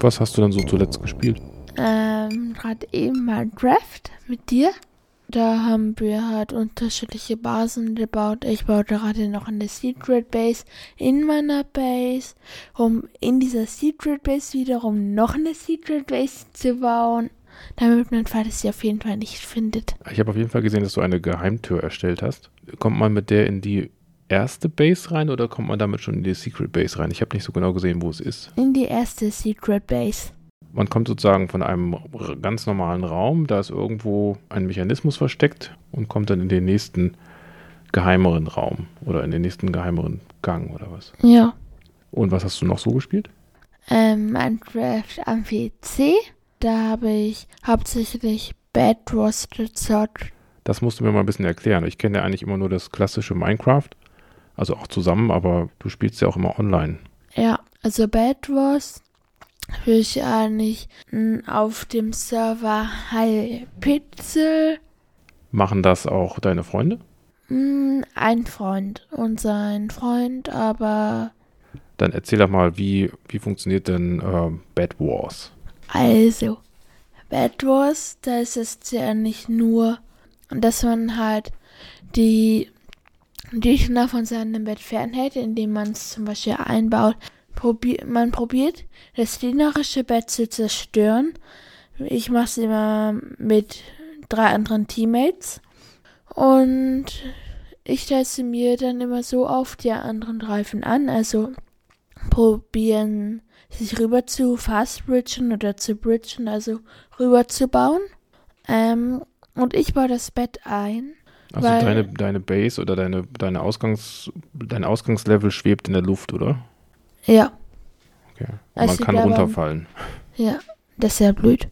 Was hast du dann so zuletzt gespielt? Ähm, gerade eben mal Draft mit dir. Da haben wir halt unterschiedliche Basen gebaut. Ich baue gerade noch eine Secret Base in meiner Base, um in dieser Secret Base wiederum noch eine Secret Base zu bauen, damit mein Vater sie auf jeden Fall nicht findet. Ich habe auf jeden Fall gesehen, dass du eine Geheimtür erstellt hast. Kommt man mit der in die erste Base rein oder kommt man damit schon in die Secret Base rein? Ich habe nicht so genau gesehen, wo es ist. In die erste Secret Base. Man kommt sozusagen von einem ganz normalen Raum, da ist irgendwo ein Mechanismus versteckt und kommt dann in den nächsten geheimeren Raum oder in den nächsten geheimeren Gang oder was. Ja. Und was hast du noch so gespielt? Ähm, Minecraft am PC. Da habe ich hauptsächlich Bad Wars gezockt. Das musst du mir mal ein bisschen erklären. Ich kenne ja eigentlich immer nur das klassische Minecraft. Also auch zusammen, aber du spielst ja auch immer online. Ja, also Bad Wars will ich eigentlich auf dem Server High Pixel. Machen das auch deine Freunde? Ein Freund und sein Freund, aber. Dann erzähl doch mal, wie, wie funktioniert denn äh, Bad Wars? Also, Bad Wars, da ist es ja nicht nur, dass man halt die Gegner von seinem Bett fernhält, indem man es zum Beispiel einbaut, probier, man probiert, das gegnerische Bett zu zerstören. Ich mache es immer mit drei anderen Teammates. Und ich setze mir dann immer so auf, die anderen greifen an. Also probieren sich rüber zu fast bridgen oder zu bridgen, also rüber zu bauen. Ähm, und ich baue das Bett ein. Also deine, deine Base oder deine, deine Ausgangs, dein Ausgangslevel schwebt in der Luft, oder? Ja. Okay. Und also man kann runterfallen. Ja, das ist ja blöd.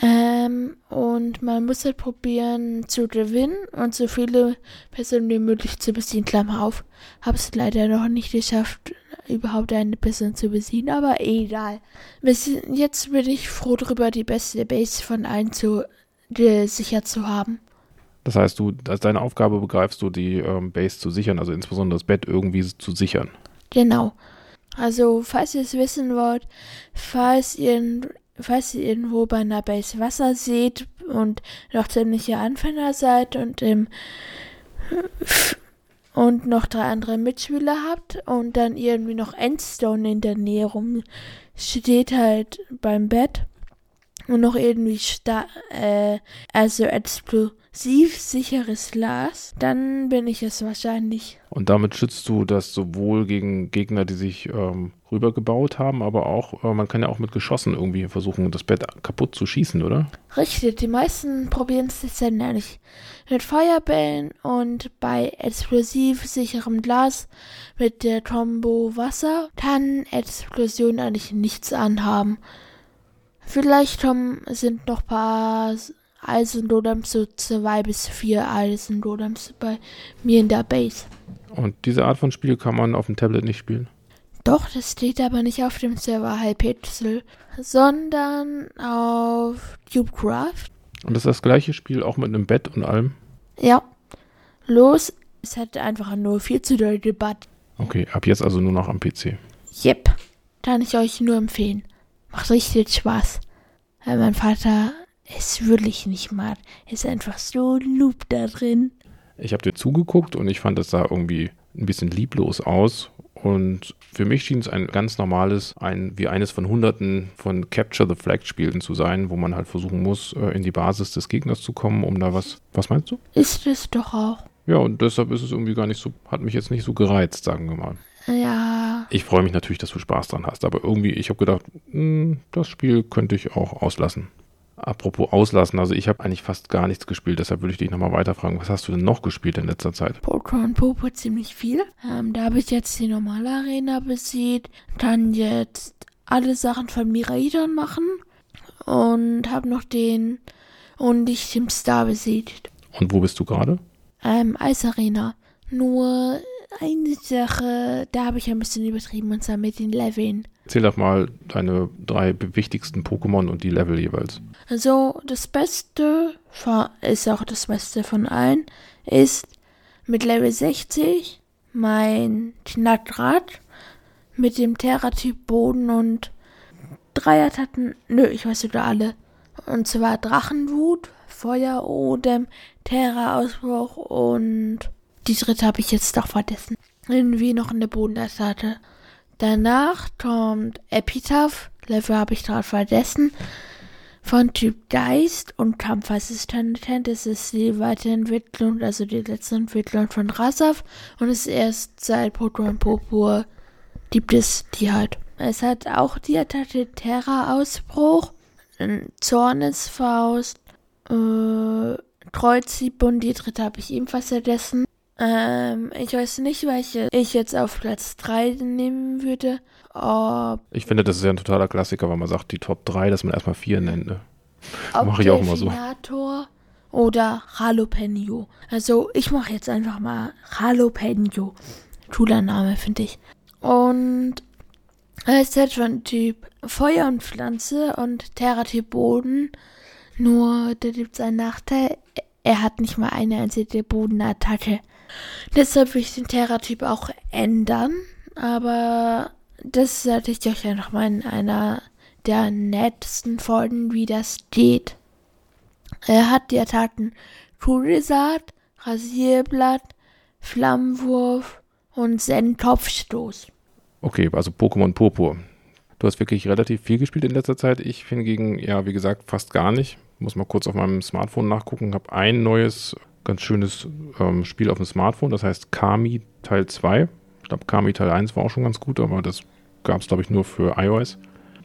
Ähm, und man muss halt probieren zu gewinnen und so viele Personen wie möglich zu besiegen. Klammer auf. Habe es leider noch nicht geschafft, überhaupt eine Person zu besiegen, aber egal. Jetzt bin ich froh darüber, die beste Base von allen zu gesichert zu haben. Das heißt, du als deine Aufgabe begreifst du, die ähm, Base zu sichern, also insbesondere das Bett irgendwie zu sichern. Genau. Also, falls ihr es wissen wollt, falls ihr, falls ihr irgendwo bei einer Base Wasser seht und noch ziemliche Anfänger seid und im und noch drei andere Mitspieler habt und dann irgendwie noch Endstone in der Nähe rum steht halt beim Bett und noch irgendwie sta äh, also explosiv sicheres Glas, dann bin ich es wahrscheinlich. Und damit schützt du das sowohl gegen Gegner, die sich ähm, rübergebaut haben, aber auch, äh, man kann ja auch mit Geschossen irgendwie versuchen, das Bett kaputt zu schießen, oder? Richtig, die meisten probieren es dann nämlich mit Feuerbällen und bei explosiv sicherem Glas mit der Combo Wasser kann Explosion eigentlich nichts anhaben. Vielleicht um, sind noch ein paar Eisendodems, so zwei bis vier Eisendodems bei mir in der Base. Und diese Art von Spiel kann man auf dem Tablet nicht spielen? Doch, das steht aber nicht auf dem Server Hypixel, sondern auf CubeCraft. Und das ist das gleiche Spiel auch mit einem Bett und allem? Ja. Los, es hat einfach nur viel zu doll gebannt. Okay, ab jetzt also nur noch am PC. Yep. Kann ich euch nur empfehlen. Macht richtig Spaß. Weil mein Vater es wirklich nicht mag. Er ist einfach so loop da drin. Ich habe dir zugeguckt und ich fand, es sah irgendwie ein bisschen lieblos aus. Und für mich schien es ein ganz normales, ein, wie eines von hunderten von Capture the Flag Spielen zu sein, wo man halt versuchen muss, äh, in die Basis des Gegners zu kommen, um da was. Was meinst du? Ist es doch auch. Ja, und deshalb ist es irgendwie gar nicht so, hat mich jetzt nicht so gereizt, sagen wir mal. Ja. Ich freue mich natürlich, dass du Spaß dran hast, aber irgendwie, ich habe gedacht, mh, hm, das Spiel könnte ich auch auslassen. Apropos auslassen, also ich habe eigentlich fast gar nichts gespielt, deshalb würde ich dich nochmal weiterfragen. Was hast du denn noch gespielt in letzter Zeit? Pokémon Popo ziemlich viel. Ähm, da habe ich jetzt die normale Arena besiegt, kann jetzt alle Sachen von Miraidon machen und habe noch den und ich Team Star besiegt. Und wo bist du gerade? Ähm, Eisarena. Nur eine Sache, da habe ich ein bisschen übertrieben, und zwar mit den Leveln. Erzähl doch mal deine drei wichtigsten Pokémon und die Level jeweils. Also, das Beste, ist auch das Beste von allen, ist mit Level 60 mein Knackrad. mit dem Terra-Typ Boden und drei Attacken. Nö, ich weiß sogar alle. Und zwar Drachenwut, Feuer, Odem, Terra-Ausbruch und die dritte habe ich jetzt doch vergessen. Irgendwie noch eine Bodenattacke. Danach kommt Epitaph, Level habe ich gerade vergessen. Von Typ Geist und Kampfassistent. Das ist die Weiterentwicklung, also die letzte Entwicklung von Rasaf. Und es ist erst seit Pokémon Purpur gibt es die halt. Es hat auch die Attacke Terra-Ausbruch, Zornesfaust, äh, Kreuzhieb und die dritte habe ich ebenfalls vergessen. Ähm, ich weiß nicht, welche ich jetzt auf Platz 3 nehmen würde. Ob ich finde, das ist ja ein totaler Klassiker, weil man sagt, die Top 3, dass man erstmal 4 nennt. Ne? Mache ich auch immer so. Oder Jalapeno. Also ich mache jetzt einfach mal Jalapeno. Cooler Name, finde ich. Und er ist halt von Typ Feuer und Pflanze und Terra-Typ Boden. Nur, da gibt es einen Nachteil. Er hat nicht mal eine einzige Bodenattacke. Deshalb will ich den Terra-Typ auch ändern. Aber das sollte ich euch ja noch mal in einer der nettesten Folgen, wie das geht. Er hat die Attacken Kugelsaat, Rasierblatt, Flammenwurf und Zen-Kopfstoß. Okay, also Pokémon Purpur. Du hast wirklich relativ viel gespielt in letzter Zeit. Ich hingegen, ja, wie gesagt, fast gar nicht. Muss mal kurz auf meinem Smartphone nachgucken. Habe ein neues, ganz schönes ähm, Spiel auf dem Smartphone. Das heißt Kami Teil 2. Ich glaube, Kami Teil 1 war auch schon ganz gut, aber das gab es, glaube ich, nur für iOS.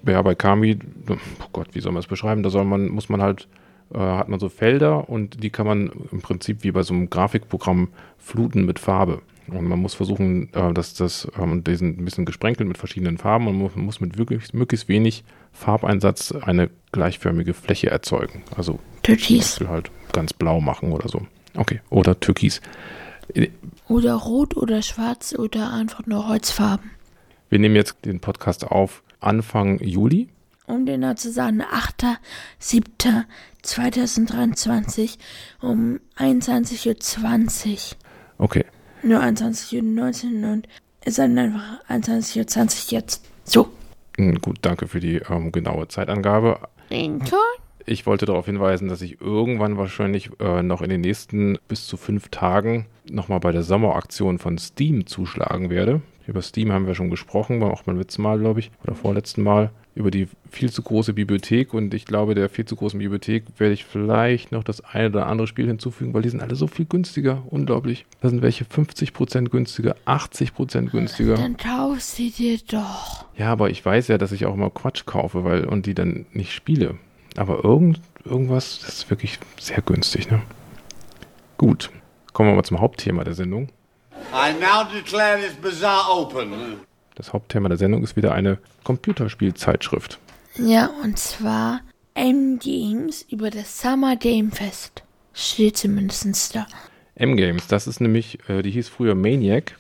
Ja, bei Kami, oh Gott, wie soll man das beschreiben? Da soll man, muss man halt, äh, hat man so Felder und die kann man im Prinzip wie bei so einem Grafikprogramm fluten mit Farbe. Und man muss versuchen, äh, dass das, ähm, diesen ein bisschen gesprenkelt mit verschiedenen Farben muss, man muss mit wirklich, möglichst wenig Farbeinsatz eine gleichförmige Fläche erzeugen. Also Türkis. halt ganz blau machen oder so. Okay, oder Türkis. Oder rot oder schwarz oder einfach nur Holzfarben. Wir nehmen jetzt den Podcast auf Anfang Juli. Um genau zu sagen, 8.7.2023 um 21.20 Uhr. Okay nur 21.19 Uhr und es ist dann einfach 21.20 Uhr jetzt. So. Hm, gut, danke für die ähm, genaue Zeitangabe. Ich wollte darauf hinweisen, dass ich irgendwann wahrscheinlich äh, noch in den nächsten bis zu fünf Tagen nochmal bei der Sommeraktion von Steam zuschlagen werde. Über Steam haben wir schon gesprochen, auch beim letzten Mal, glaube ich, oder vorletzten Mal über die viel zu große Bibliothek und ich glaube, der viel zu großen Bibliothek werde ich vielleicht noch das eine oder andere Spiel hinzufügen, weil die sind alle so viel günstiger. Unglaublich. Da sind welche 50% günstiger, 80% günstiger. Dann kaufst sie dir doch. Ja, aber ich weiß ja, dass ich auch immer Quatsch kaufe weil, und die dann nicht spiele. Aber irgend, irgendwas, das ist wirklich sehr günstig, ne? Gut. Kommen wir mal zum Hauptthema der Sendung. I now declare this bazaar open. Das Hauptthema der Sendung ist wieder eine Computerspielzeitschrift. Ja, und zwar M-Games über das Summer Game Fest. Steht zumindest da. M-Games, das ist nämlich, äh, die hieß früher Maniac.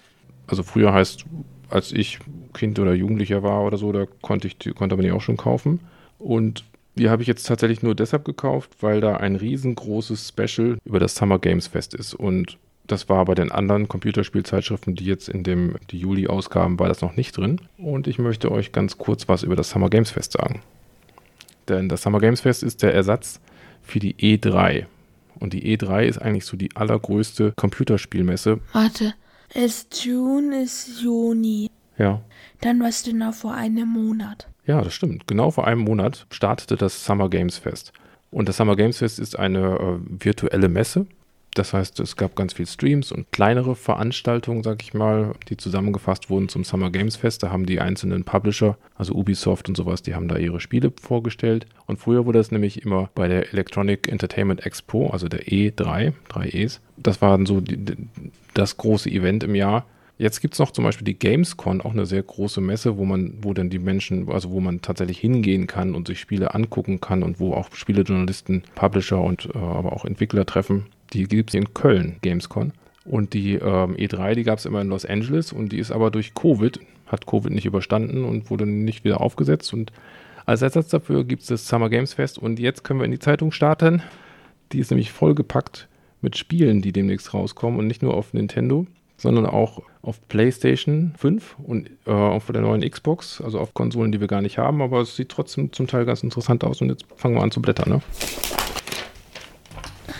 Also früher heißt, als ich Kind oder Jugendlicher war oder so, da konnte, ich, konnte man die auch schon kaufen. Und die habe ich jetzt tatsächlich nur deshalb gekauft, weil da ein riesengroßes Special über das Summer Games Fest ist. Und das war bei den anderen Computerspielzeitschriften, die jetzt in dem die Juli-Ausgaben, war das noch nicht drin. Und ich möchte euch ganz kurz was über das Summer Games Fest sagen. Denn das Summer Games Fest ist der Ersatz für die E3. Und die E3 ist eigentlich so die allergrößte Computerspielmesse. Warte, ist June, ist Juni. Ja. Dann war es genau vor einem Monat. Ja, das stimmt. Genau vor einem Monat startete das Summer Games Fest. Und das Summer Games Fest ist eine äh, virtuelle Messe, das heißt, es gab ganz viel Streams und kleinere Veranstaltungen, sag ich mal, die zusammengefasst wurden zum Summer Games Fest. Da haben die einzelnen Publisher, also Ubisoft und sowas, die haben da ihre Spiele vorgestellt. Und früher wurde das nämlich immer bei der Electronic Entertainment Expo, also der E3, drei E's. Das war dann so die, das große Event im Jahr. Jetzt gibt es noch zum Beispiel die Gamescon, auch eine sehr große Messe, wo man, wo dann die Menschen, also wo man tatsächlich hingehen kann und sich Spiele angucken kann und wo auch Spielejournalisten, Publisher und äh, aber auch Entwickler treffen. Die gibt es in Köln, Gamescon. Und die ähm, E3, die gab es immer in Los Angeles und die ist aber durch Covid, hat Covid nicht überstanden und wurde nicht wieder aufgesetzt. Und als Ersatz dafür gibt es das Summer Games Fest und jetzt können wir in die Zeitung starten. Die ist nämlich vollgepackt mit Spielen, die demnächst rauskommen und nicht nur auf Nintendo. Sondern auch auf PlayStation 5 und äh, auf der neuen Xbox, also auf Konsolen, die wir gar nicht haben, aber es sieht trotzdem zum Teil ganz interessant aus und jetzt fangen wir an zu blättern, ne?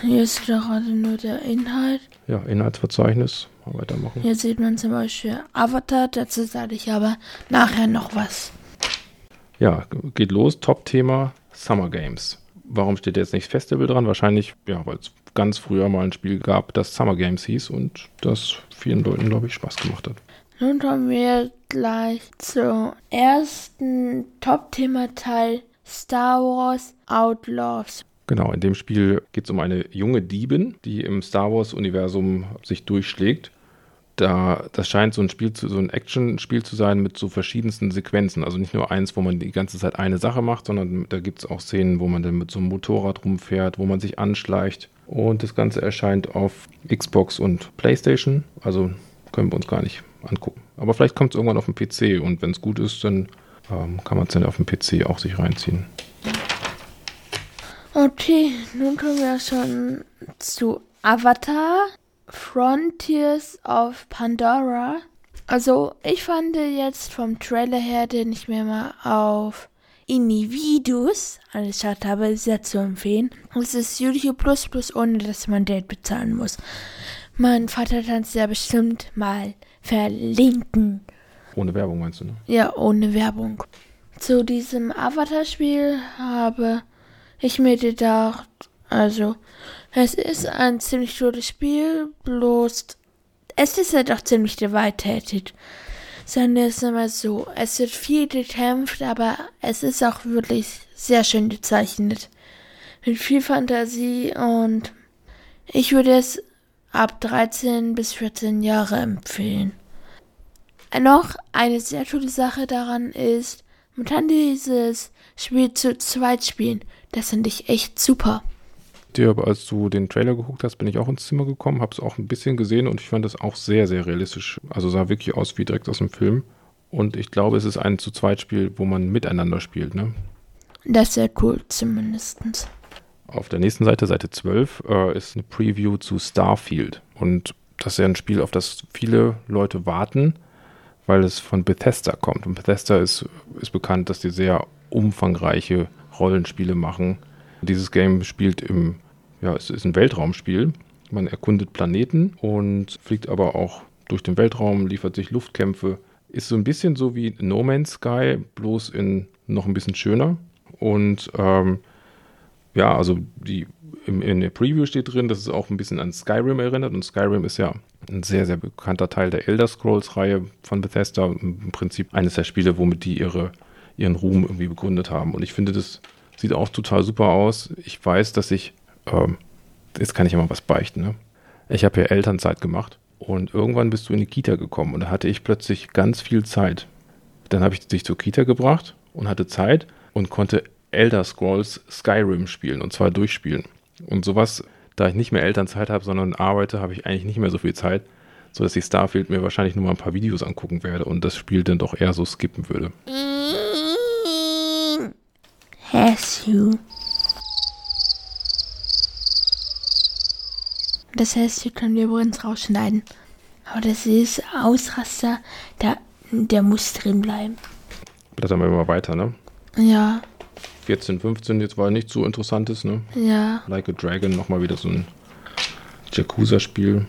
Hier ist gerade nur der Inhalt. Ja, Inhaltsverzeichnis. Mal weitermachen. Hier sieht man zum Beispiel Avatar, dazu sage ich aber nachher noch was. Ja, geht los. Top-Thema Summer Games. Warum steht jetzt nicht Festival dran? Wahrscheinlich, ja, weil es ganz früher mal ein Spiel gab, das Summer Games hieß und das vielen Leuten, glaube ich, Spaß gemacht hat. Nun kommen wir gleich zum ersten Top-Thema-Teil Star Wars Outlaws. Genau, in dem Spiel geht es um eine junge Diebin, die im Star Wars-Universum sich durchschlägt. Da, das scheint so ein Spiel zu, so ein Action-Spiel zu sein mit so verschiedensten Sequenzen. Also nicht nur eins, wo man die ganze Zeit eine Sache macht, sondern da gibt es auch Szenen, wo man dann mit so einem Motorrad rumfährt, wo man sich anschleicht. Und das Ganze erscheint auf Xbox und PlayStation. Also können wir uns gar nicht angucken. Aber vielleicht kommt es irgendwann auf den PC und wenn es gut ist, dann ähm, kann man es dann auf dem PC auch sich reinziehen. Okay, nun kommen wir schon zu Avatar Frontiers of Pandora. Also, ich fand jetzt vom Trailer her, den ich mir mal auf Individus angeschaut habe, sehr zu empfehlen. Es ist YouTube Plus Plus, ohne dass man Geld bezahlen muss. Mein Vater kann es ja bestimmt mal verlinken. Ohne Werbung meinst du, ne? Ja, ohne Werbung. Zu diesem Avatar-Spiel habe ich mir gedacht, also, es ist ein ziemlich gutes Spiel, bloß es ist ja doch ziemlich gewalttätig. Wir es mal so, es wird viel gekämpft, aber es ist auch wirklich sehr schön gezeichnet. Mit viel Fantasie und ich würde es ab 13 bis 14 Jahre empfehlen. Noch eine sehr coole Sache daran ist, man kann dieses Spiel zu zweit spielen. Das finde ich echt super. Dir, als du den Trailer geguckt hast, bin ich auch ins Zimmer gekommen, habe es auch ein bisschen gesehen und ich fand es auch sehr, sehr realistisch. Also sah wirklich aus wie direkt aus dem Film. Und ich glaube, es ist ein zu zweit Spiel, wo man miteinander spielt, ne? Das ist sehr cool, zumindest. Auf der nächsten Seite, Seite 12, äh, ist eine Preview zu Starfield. Und das ist ja ein Spiel, auf das viele Leute warten, weil es von Bethesda kommt. Und Bethesda ist, ist bekannt, dass die sehr umfangreiche Rollenspiele machen. Dieses Game spielt im, ja, es ist ein Weltraumspiel. Man erkundet Planeten und fliegt aber auch durch den Weltraum, liefert sich Luftkämpfe. Ist so ein bisschen so wie No Man's Sky, bloß in noch ein bisschen schöner. Und ähm, ja, also die, im, in der Preview steht drin, dass es auch ein bisschen an Skyrim erinnert. Und Skyrim ist ja ein sehr, sehr bekannter Teil der Elder Scrolls-Reihe von Bethesda. Im Prinzip eines der Spiele, womit die ihre, ihren Ruhm irgendwie begründet haben. Und ich finde, das Sieht auch total super aus. Ich weiß, dass ich, ähm, jetzt kann ich ja mal was beichten, ne? Ich habe ja Elternzeit gemacht und irgendwann bist du in die Kita gekommen und da hatte ich plötzlich ganz viel Zeit. Dann habe ich dich zur Kita gebracht und hatte Zeit und konnte Elder Scrolls Skyrim spielen und zwar durchspielen. Und sowas, da ich nicht mehr Elternzeit habe, sondern arbeite, habe ich eigentlich nicht mehr so viel Zeit, sodass ich Starfield mir wahrscheinlich nur mal ein paar Videos angucken werde und das Spiel dann doch eher so skippen würde. has you. Das heißt, hier können wir übrigens rausschneiden. Aber das ist Ausraster, der, der muss drin bleiben. Blättern wir mal weiter, ne? Ja. 14, 15, jetzt war nicht so interessantes, ne? Ja. Like a Dragon, nochmal wieder so ein Yakuza-Spiel.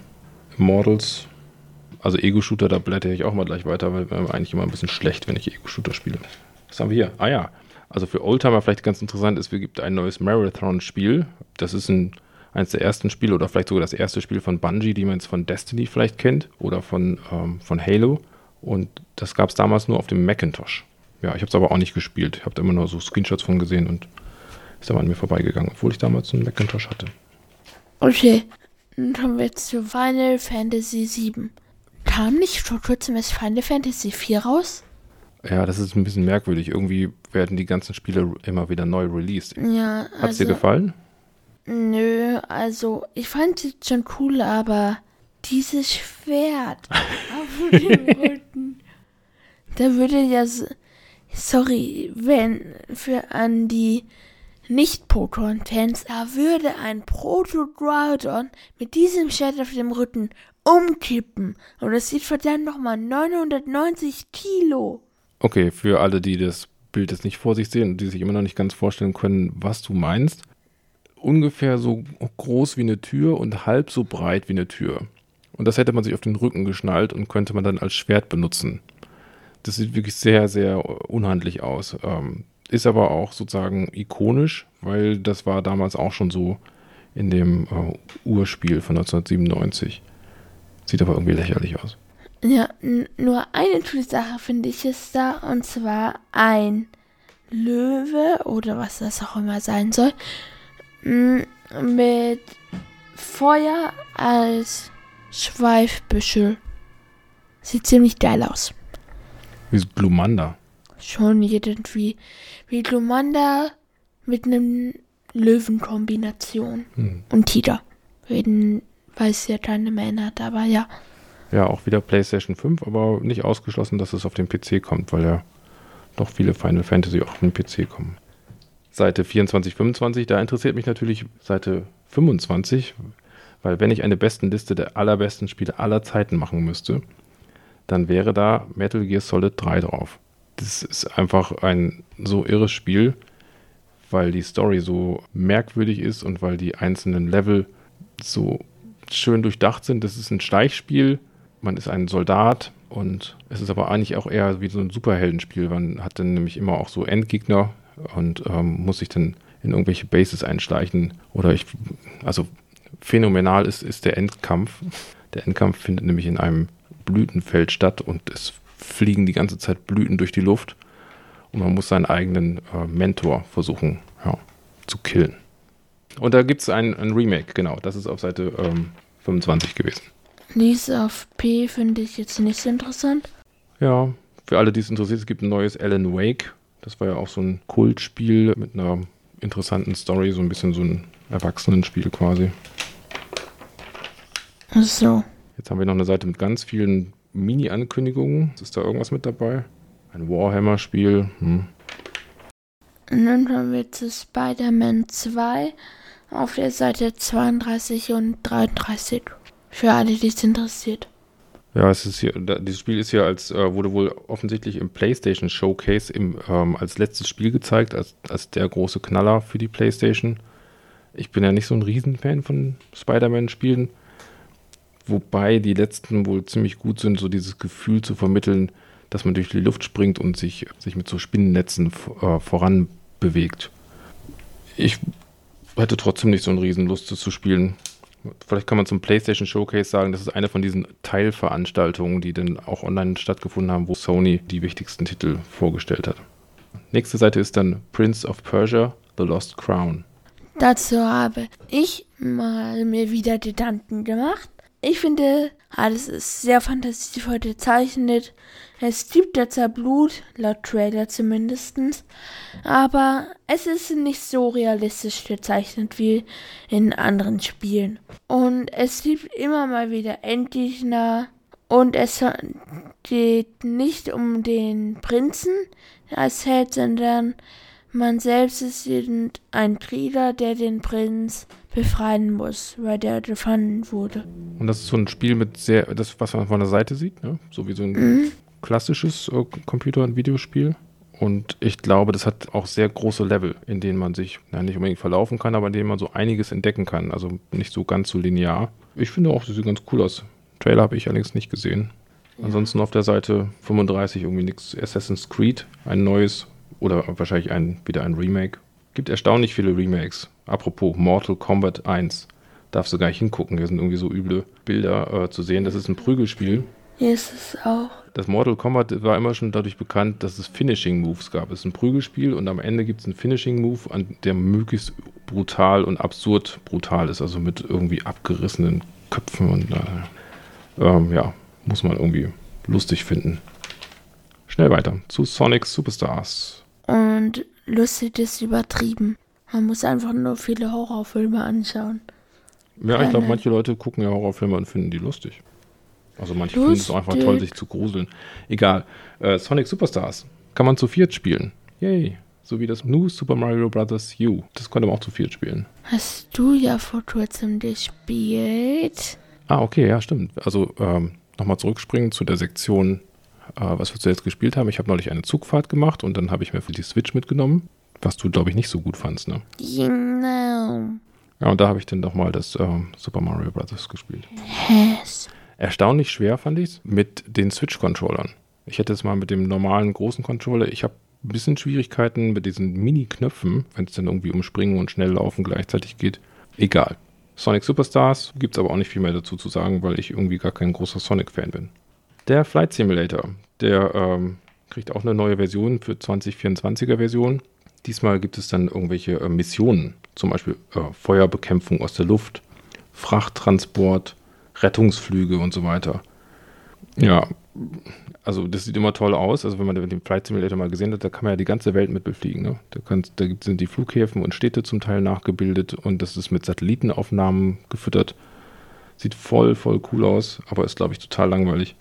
Immortals. Also Ego-Shooter, da blätter ich auch mal gleich weiter, weil mir eigentlich immer ein bisschen schlecht, wenn ich Ego-Shooter spiele. Was haben wir hier? Ah ja, also für Oldtimer vielleicht ganz interessant ist, es gibt ein neues Marathon-Spiel. Das ist ein, eines der ersten Spiele oder vielleicht sogar das erste Spiel von Bungie, die man jetzt von Destiny vielleicht kennt oder von, ähm, von Halo. Und das gab es damals nur auf dem Macintosh. Ja, ich habe es aber auch nicht gespielt. Ich habe da immer nur so Screenshots von gesehen und ist aber an mir vorbeigegangen, obwohl ich damals einen Macintosh hatte. Okay, dann kommen wir jetzt zu Final Fantasy VII. Kam nicht vor kurzem erst Final Fantasy IV raus? Ja, das ist ein bisschen merkwürdig. Irgendwie werden die ganzen Spiele immer wieder neu released. Ja, also, Hat's dir also gefallen? Nö, also ich fand es schon cool, aber dieses Schwert auf dem Rücken, da würde ja, sorry, wenn für an die nicht-Pokémon-Fans, da würde ein Proto-Groudon mit diesem Schwert auf dem Rücken umkippen. Und das sieht verdammt nochmal 990 Kilo. Okay, für alle, die das Bild jetzt nicht vor sich sehen und die sich immer noch nicht ganz vorstellen können, was du meinst. Ungefähr so groß wie eine Tür und halb so breit wie eine Tür. Und das hätte man sich auf den Rücken geschnallt und könnte man dann als Schwert benutzen. Das sieht wirklich sehr, sehr unhandlich aus. Ähm, ist aber auch sozusagen ikonisch, weil das war damals auch schon so in dem äh, Urspiel von 1997. Sieht aber irgendwie lächerlich aus. Ja, nur eine tolle Sache finde ich ist da, und zwar ein Löwe oder was das auch immer sein soll, mit Feuer als Schweifbüschel. Sieht ziemlich geil aus. Wie Glumanda. Schon irgendwie wie Glumanda mit einem Löwenkombination. Hm. Und Tita. Wen weiß ja keine mehr hat, aber ja. Ja, auch wieder PlayStation 5, aber nicht ausgeschlossen, dass es auf den PC kommt, weil ja doch viele Final Fantasy auch auf den PC kommen. Seite 24, 25, da interessiert mich natürlich Seite 25, weil wenn ich eine Bestenliste der allerbesten Spiele aller Zeiten machen müsste, dann wäre da Metal Gear Solid 3 drauf. Das ist einfach ein so irres Spiel, weil die Story so merkwürdig ist und weil die einzelnen Level so schön durchdacht sind. Das ist ein Steichspiel, man ist ein Soldat und es ist aber eigentlich auch eher wie so ein Superheldenspiel. Man hat dann nämlich immer auch so Endgegner und ähm, muss sich dann in irgendwelche Bases einschleichen. Oder ich, also phänomenal ist, ist der Endkampf. Der Endkampf findet nämlich in einem Blütenfeld statt und es fliegen die ganze Zeit Blüten durch die Luft. Und man muss seinen eigenen äh, Mentor versuchen ja, zu killen. Und da gibt es ein, ein, Remake, genau. Das ist auf Seite ähm, 25 gewesen. Dies auf P finde ich jetzt nicht so interessant. Ja, für alle, die es interessiert, es gibt ein neues Alan Wake. Das war ja auch so ein Kultspiel mit einer interessanten Story, so ein bisschen so ein Erwachsenenspiel quasi. Ach so. Jetzt haben wir noch eine Seite mit ganz vielen Mini-Ankündigungen. Ist da irgendwas mit dabei? Ein Warhammer-Spiel. Hm. Und dann haben wir zu Spider-Man 2 auf der Seite 32 und 33. Für alle, die es interessiert. Ja, es ist hier, dieses Spiel ist hier als, äh, wurde wohl offensichtlich im PlayStation Showcase im, ähm, als letztes Spiel gezeigt, als, als der große Knaller für die PlayStation. Ich bin ja nicht so ein Riesenfan von Spider-Man-Spielen, wobei die letzten wohl ziemlich gut sind, so dieses Gefühl zu vermitteln, dass man durch die Luft springt und sich, sich mit so Spinnennetzen äh, voran bewegt. Ich hätte trotzdem nicht so eine Riesenlust, das zu spielen. Vielleicht kann man zum PlayStation Showcase sagen, das ist eine von diesen Teilveranstaltungen, die dann auch online stattgefunden haben, wo Sony die wichtigsten Titel vorgestellt hat. Nächste Seite ist dann Prince of Persia, The Lost Crown. Dazu habe ich mal mir wieder Gedanken gemacht. Ich finde, alles ist sehr fantasievoll gezeichnet. Es gibt zwar Blut, laut Trailer zumindest, aber es ist nicht so realistisch gezeichnet wie in anderen Spielen. Und es gibt immer mal wieder Endgegner und es geht nicht um den Prinzen als Held, sondern man selbst ist ein Krieger, der den Prinz befreien muss, weil der gefangen wurde. Und das ist so ein Spiel mit sehr, das, was man von der Seite sieht, ne? so wie so ein mhm klassisches äh, Computer- und Videospiel. Und ich glaube, das hat auch sehr große Level, in denen man sich na, nicht unbedingt verlaufen kann, aber in denen man so einiges entdecken kann. Also nicht so ganz so linear. Ich finde auch, das sieht ganz cool aus. Trailer habe ich allerdings nicht gesehen. Ja. Ansonsten auf der Seite 35 irgendwie nichts. Assassin's Creed, ein neues oder wahrscheinlich ein, wieder ein Remake. Gibt erstaunlich viele Remakes. Apropos Mortal Kombat 1. Darfst du gar nicht hingucken. Hier sind irgendwie so üble Bilder äh, zu sehen. Das ist ein Prügelspiel. Hier ist es auch. Das Mortal Kombat war immer schon dadurch bekannt, dass es Finishing Moves gab. Es ist ein Prügelspiel und am Ende gibt es einen Finishing Move, der möglichst brutal und absurd brutal ist, also mit irgendwie abgerissenen Köpfen und äh, ähm, ja, muss man irgendwie lustig finden. Schnell weiter zu Sonic Superstars. Und lustig ist übertrieben. Man muss einfach nur viele Horrorfilme anschauen. Ja, ich glaube, manche Leute gucken ja Horrorfilme und finden die lustig. Also manche finden es auch einfach toll, sich zu gruseln. Egal. Äh, Sonic Superstars kann man zu viert spielen. Yay. So wie das New Super Mario Bros. U. Das konnte man auch zu viert spielen. Hast du ja vor kurzem gespielt. Ah, okay, ja, stimmt. Also ähm, nochmal zurückspringen zu der Sektion, was wir zuletzt gespielt haben. Ich habe neulich eine Zugfahrt gemacht und dann habe ich mir für die Switch mitgenommen, was du, glaube ich, nicht so gut fandst, ne? Genau. Ja, und da habe ich dann nochmal das ähm, Super Mario Bros. gespielt. Yes. Erstaunlich schwer fand ich es mit den Switch-Controllern. Ich hätte es mal mit dem normalen großen Controller. Ich habe ein bisschen Schwierigkeiten mit diesen Mini-Knöpfen, wenn es dann irgendwie um Springen und schnell laufen gleichzeitig geht. Egal. Sonic Superstars gibt es aber auch nicht viel mehr dazu zu sagen, weil ich irgendwie gar kein großer Sonic-Fan bin. Der Flight Simulator, der ähm, kriegt auch eine neue Version für 2024er Version. Diesmal gibt es dann irgendwelche äh, Missionen, zum Beispiel äh, Feuerbekämpfung aus der Luft, Frachttransport, Rettungsflüge und so weiter. Ja, also das sieht immer toll aus. Also wenn man den Flight Simulator mal gesehen hat, da kann man ja die ganze Welt mit befliegen. Ne? Da, kannst, da sind die Flughäfen und Städte zum Teil nachgebildet und das ist mit Satellitenaufnahmen gefüttert. Sieht voll, voll cool aus, aber ist, glaube ich, total langweilig.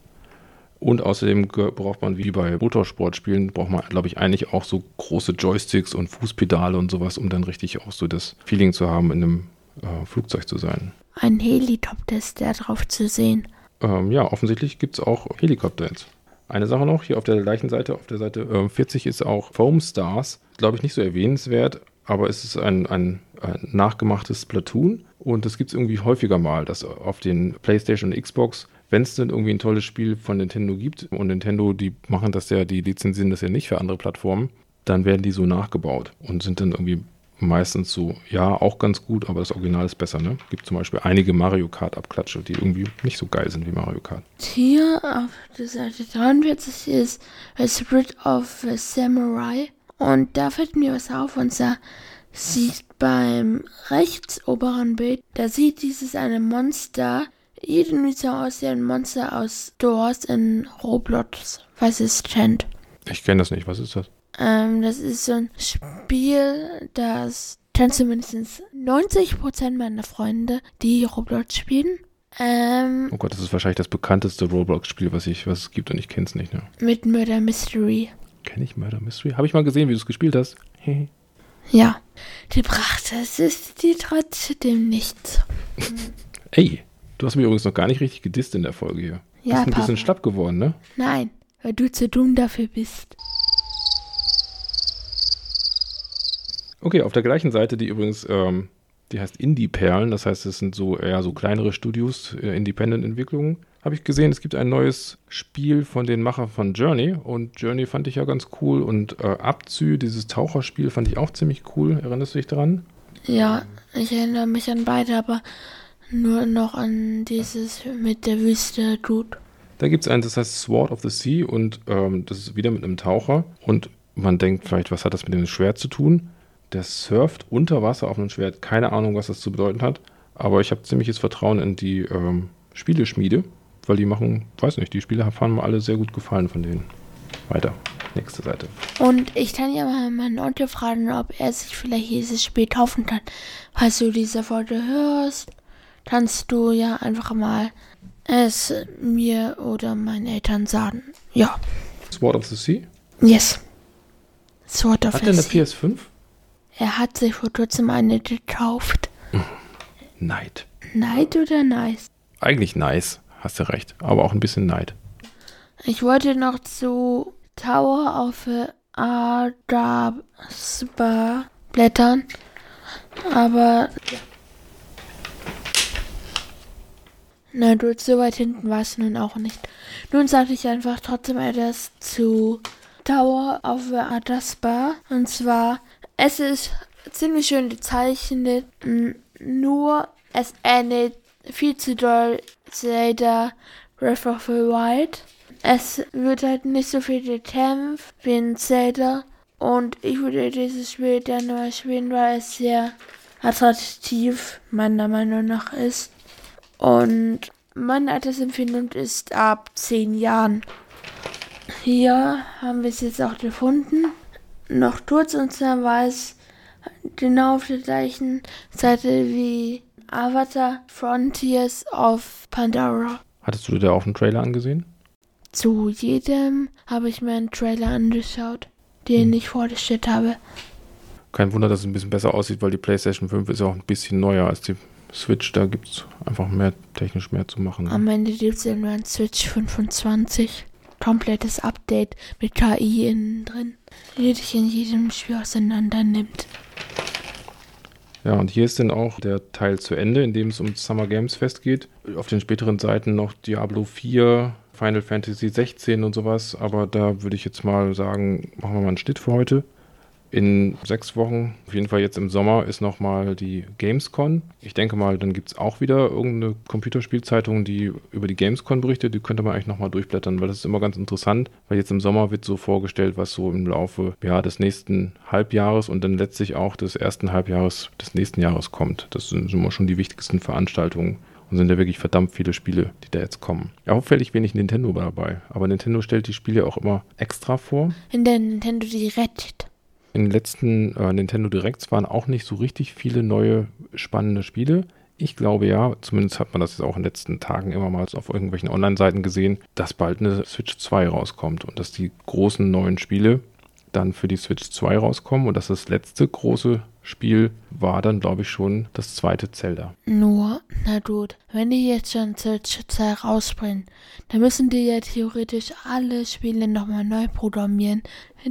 Und außerdem braucht man, wie bei Motorsportspielen, braucht man, glaube ich, eigentlich auch so große Joysticks und Fußpedale und sowas, um dann richtig auch so das Feeling zu haben, in einem äh, Flugzeug zu sein. Ein Helikopter ist da drauf zu sehen. Ähm, ja, offensichtlich gibt es auch Helikopter jetzt. Eine Sache noch, hier auf der gleichen Seite, auf der Seite äh, 40 ist auch Foam Stars. Glaube ich nicht so erwähnenswert, aber es ist ein, ein, ein nachgemachtes Platoon und das gibt es irgendwie häufiger mal, dass auf den PlayStation und Xbox, wenn es dann irgendwie ein tolles Spiel von Nintendo gibt und Nintendo, die machen das ja, die lizenzieren das ja nicht für andere Plattformen, dann werden die so nachgebaut und sind dann irgendwie meistens so, ja, auch ganz gut, aber das Original ist besser, ne? Gibt zum Beispiel einige Mario Kart-Abklatsche, die irgendwie nicht so geil sind wie Mario Kart. Hier auf der Seite 43 ist A Spirit of a Samurai. Und da fällt mir was auf, und zwar sieht beim rechts oberen Bild, da sieht dieses eine Monster, irgendwie so aus wie ein Monster aus Doors in Roblox. Was ist Chant? Ich kenne das nicht, was ist das? Ähm, das ist so ein Spiel, das kennen zumindest 90% meiner Freunde, die Roblox spielen. Ähm, oh Gott, das ist wahrscheinlich das bekannteste Roblox-Spiel, was, was es gibt und ich kenne es nicht. Ne? Mit Murder Mystery. Kenne ich Murder Mystery? Habe ich mal gesehen, wie du es gespielt hast. ja. Die brachte es ist die trotzdem nichts. Ey, du hast mich übrigens noch gar nicht richtig gedisst in der Folge hier. Du Ja, bist ein Papa. bisschen schlapp geworden, ne? Nein, weil du zu dumm dafür bist. Okay, auf der gleichen Seite, die übrigens, ähm, die heißt Indie-Perlen, das heißt, es sind so eher so kleinere Studios, äh, Independent-Entwicklungen, habe ich gesehen, es gibt ein neues Spiel von den Machern von Journey und Journey fand ich ja ganz cool und äh, Abzü, dieses Taucherspiel, fand ich auch ziemlich cool. Erinnerst du dich daran? Ja, ich erinnere mich an beide, aber nur noch an dieses mit der Wüste Dude. Da gibt es eins, das heißt Sword of the Sea und ähm, das ist wieder mit einem Taucher und man denkt vielleicht, was hat das mit dem Schwert zu tun? Der surft unter Wasser auf einem Schwert. Keine Ahnung, was das zu bedeuten hat. Aber ich habe ziemliches Vertrauen in die ähm, Spieleschmiede, weil die machen, weiß nicht, die Spiele haben mir alle sehr gut gefallen von denen. Weiter. Nächste Seite. Und ich kann ja mal meinen Onkel fragen, ob er sich vielleicht dieses Spiel kaufen kann. Falls du diese Folge hörst, kannst du ja einfach mal es mir oder meinen Eltern sagen. Ja. Sword of the Sea? Yes. Sword of Hat the der eine Sea. PS5? Er hat sich vor kurzem eine gekauft. Neid. Neid oder nice? Eigentlich nice, hast du recht. Aber auch ein bisschen Neid. Ich wollte noch zu Tower of Adabsba blättern, aber na gut, so weit hinten war es nun auch nicht. Nun sage ich einfach trotzdem etwas zu Tower of Adaspa und zwar es ist ziemlich schön gezeichnet, nur es ähnelt viel zu doll Zelda Breath of the Wild. Es wird halt nicht so viel gekämpft wie in Zelda. Und ich würde dieses Spiel gerne mal spielen, weil es sehr attraktiv meiner Meinung nach ist. Und meine Altersempfindung ist ab 10 Jahren. Hier haben wir es jetzt auch gefunden. Noch kurz und zwar war es genau auf der gleichen Seite wie Avatar Frontiers of Pandora. Hattest du dir da auch einen Trailer angesehen? Zu jedem habe ich mir einen Trailer angeschaut, den ich vorgestellt habe. Kein Wunder, dass es ein bisschen besser aussieht, weil die PlayStation 5 ist ja auch ein bisschen neuer als die Switch, da gibt es einfach mehr technisch mehr zu machen. Am Ende gibt es ein Switch 25. Komplettes Update mit KI innen drin, die dich in jedem Spiel auseinander nimmt. Ja, und hier ist dann auch der Teil zu Ende, in dem es um Summer Games Fest geht. Auf den späteren Seiten noch Diablo 4, Final Fantasy 16 und sowas, aber da würde ich jetzt mal sagen, machen wir mal einen Schnitt für heute in sechs Wochen, auf jeden Fall jetzt im Sommer, ist nochmal die Gamescon. Ich denke mal, dann gibt es auch wieder irgendeine Computerspielzeitung, die über die Gamescon berichtet. Die könnte man eigentlich nochmal durchblättern, weil das ist immer ganz interessant, weil jetzt im Sommer wird so vorgestellt, was so im Laufe ja, des nächsten Halbjahres und dann letztlich auch des ersten Halbjahres des nächsten Jahres kommt. Das sind immer schon die wichtigsten Veranstaltungen. Und sind ja wirklich verdammt viele Spiele, die da jetzt kommen. Ja, auffällig wenig Nintendo dabei. Aber Nintendo stellt die Spiele auch immer extra vor. In der Nintendo Direct in den letzten äh, Nintendo Directs waren auch nicht so richtig viele neue spannende Spiele. Ich glaube ja, zumindest hat man das jetzt auch in den letzten Tagen immer mal auf irgendwelchen Online-Seiten gesehen, dass bald eine Switch 2 rauskommt und dass die großen neuen Spiele dann für die Switch 2 rauskommen und dass das letzte große Spiel war dann, glaube ich, schon das zweite Zelda. Nur, na gut, wenn die jetzt schon Switch 2 rausbringen, dann müssen die ja theoretisch alle Spiele nochmal neu programmieren,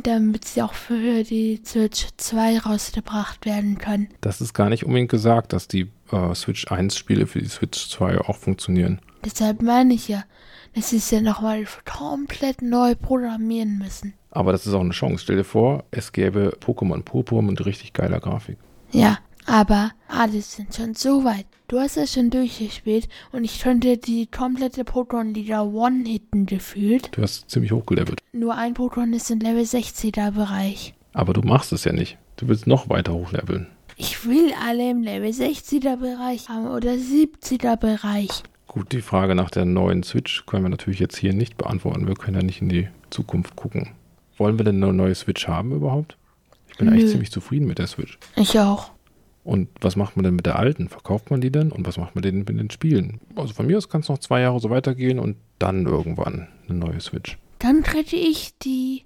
damit sie auch für die Switch 2 rausgebracht werden können. Das ist gar nicht unbedingt gesagt, dass die äh, Switch 1 Spiele für die Switch 2 auch funktionieren. Deshalb meine ich ja, dass sie es ja nochmal komplett neu programmieren müssen. Aber das ist auch eine Chance. Stell dir vor, es gäbe Pokémon Purpur mit richtig geiler Grafik. Ja, aber alle sind schon so weit. Du hast es schon durchgespielt und ich konnte die komplette Pokémon-Liga One-Hitten gefühlt. Du hast ziemlich hochgelevelt. Nur ein Pokémon ist im Level 60er Bereich. Aber du machst es ja nicht. Du willst noch weiter hochleveln. Ich will alle im Level 60er Bereich haben oder 70er Bereich. Gut, die Frage nach der neuen Switch können wir natürlich jetzt hier nicht beantworten. Wir können ja nicht in die Zukunft gucken. Wollen wir denn eine neue Switch haben überhaupt? Ich bin Nö. eigentlich ziemlich zufrieden mit der Switch. Ich auch. Und was macht man denn mit der alten? Verkauft man die denn? Und was macht man denn mit den Spielen? Also von mir aus kann es noch zwei Jahre so weitergehen und dann irgendwann eine neue Switch. Dann kriege ich die.